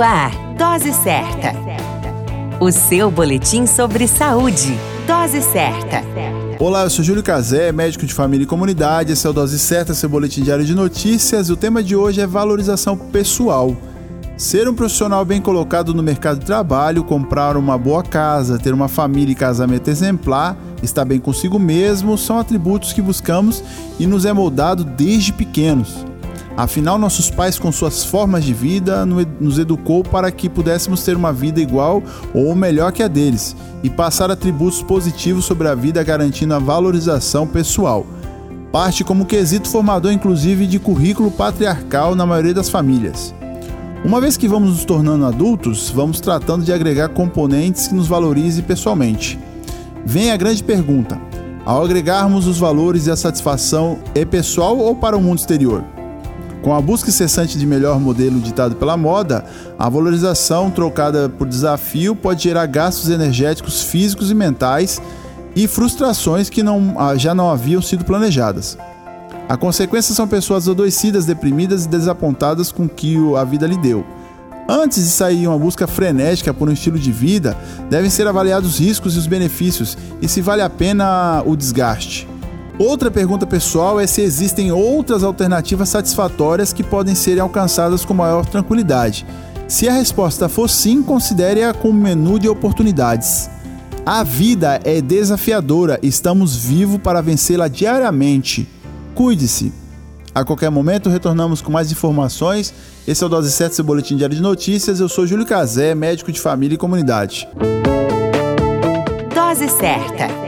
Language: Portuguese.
Ar, Dose Certa. O seu boletim sobre saúde. Dose Certa. Olá, eu sou Júlio Cazé, médico de família e comunidade. Esse é o Dose Certa, seu boletim diário de notícias. E o tema de hoje é valorização pessoal. Ser um profissional bem colocado no mercado de trabalho, comprar uma boa casa, ter uma família e casamento exemplar, estar bem consigo mesmo, são atributos que buscamos e nos é moldado desde pequenos. Afinal, nossos pais, com suas formas de vida, nos educou para que pudéssemos ter uma vida igual ou melhor que a deles e passar atributos positivos sobre a vida, garantindo a valorização pessoal. Parte como quesito formador, inclusive, de currículo patriarcal na maioria das famílias. Uma vez que vamos nos tornando adultos, vamos tratando de agregar componentes que nos valorize pessoalmente. Vem a grande pergunta: ao agregarmos os valores e a satisfação, é pessoal ou para o mundo exterior? Com a busca incessante de melhor modelo ditado pela moda, a valorização trocada por desafio pode gerar gastos energéticos físicos e mentais e frustrações que não, ah, já não haviam sido planejadas. A consequência são pessoas adoecidas, deprimidas e desapontadas com o que a vida lhe deu. Antes de sair uma busca frenética por um estilo de vida, devem ser avaliados os riscos e os benefícios e se vale a pena o desgaste. Outra pergunta pessoal é se existem outras alternativas satisfatórias que podem ser alcançadas com maior tranquilidade. Se a resposta for sim, considere-a como menu de oportunidades. A vida é desafiadora, estamos vivos para vencê-la diariamente. Cuide-se. A qualquer momento retornamos com mais informações. Esse é o Dose 7, seu boletim diário de notícias. Eu sou Júlio Cazé, médico de família e comunidade. Dose certa